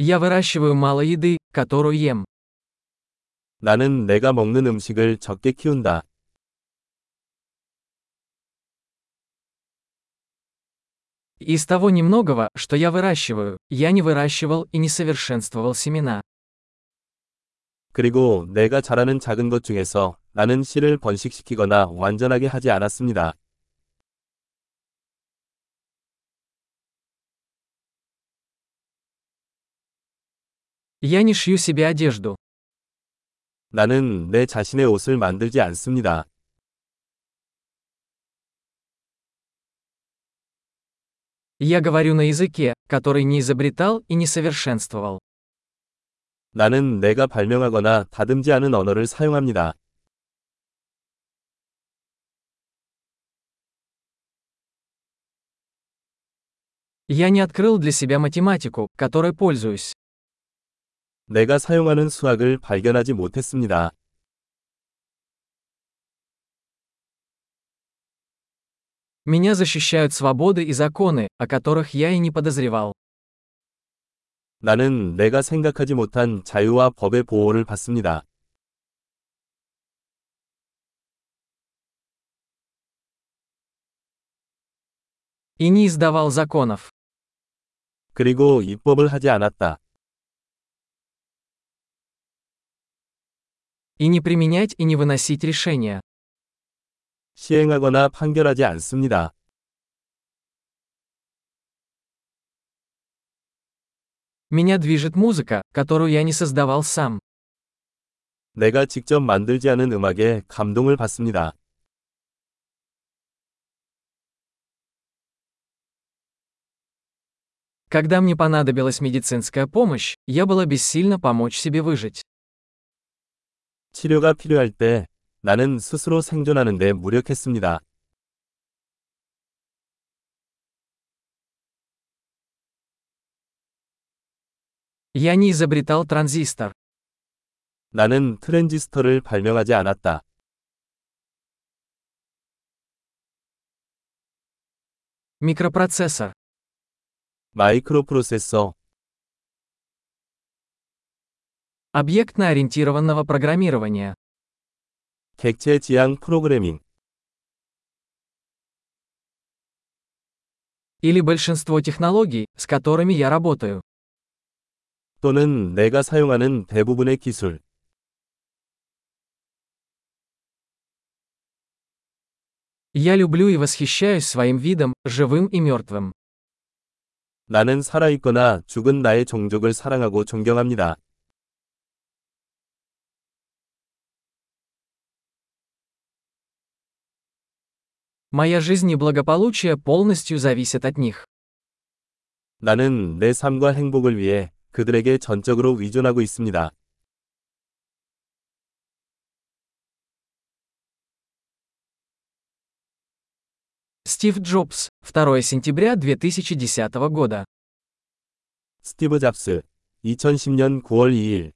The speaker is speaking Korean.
Я выращиваю мало еды, которую ем. 나는 내가 먹는 음식을 적게 키운다. Из того немногого, что я выращиваю, я не выращивал и не совершенствовал семена. 그리고 내가 자라는 작은 것 중에서 나는 씨를 번식시키거나 완전하게 하지 않았습니다. Я не шью себе одежду. 나는 내 자신의 옷을 만들지 않습니다. Я говорю на языке, который не изобретал и не совершенствовал. 나는 내가 발명하거나 다듬지 않은 언어를 사용합니다. Я не открыл для себя математику, которой пользуюсь. 내가 사용하는 수학을 발견하지 못했습니다. Меня защищают свободы и законы, о которых я и не подозревал. 나는 내가 생각하지 못한 자유와 법의 보호를 받습니다. И не издавал законов. 그리고 입법을 하지 않았다. И не применять и не выносить решения. 시행하거나 판결하지 않습니다. Меня движет музыка, которую я не создавал сам. 내가 직접 만들지 않은 음악에 감동을 받습니다. Когда мне понадобилась медицинская помощь, я была бессильна помочь себе выжить. 치료가 필요할 때 나는 스스로 생존하는 데 무력했습니다. Я не изобретал транзистор. 나는 트랜지스터를 발명하지 않았다. Микропроцессор. 마이크로 프로세서, Объектно-ориентированного программирования. 객체 지향 프로그래밍, Или большинство технологий, с которыми я работаю. 또는 내가 사용하는 대부분의 기술. Я люблю и восхищаюсь своим видом, живым и мертвым. 나는 살아있거나 죽은 나의 종족을 사랑하고 존경합니다. Моя жизнь и благополучие полностью зависят от них. 나는 내 삶과 행복을 위해 그들에게 전적으로 의존하고 있습니다. Стив Джобс, 2 сентября 2010 года. 스티브 잡스, 2010년 9월 2일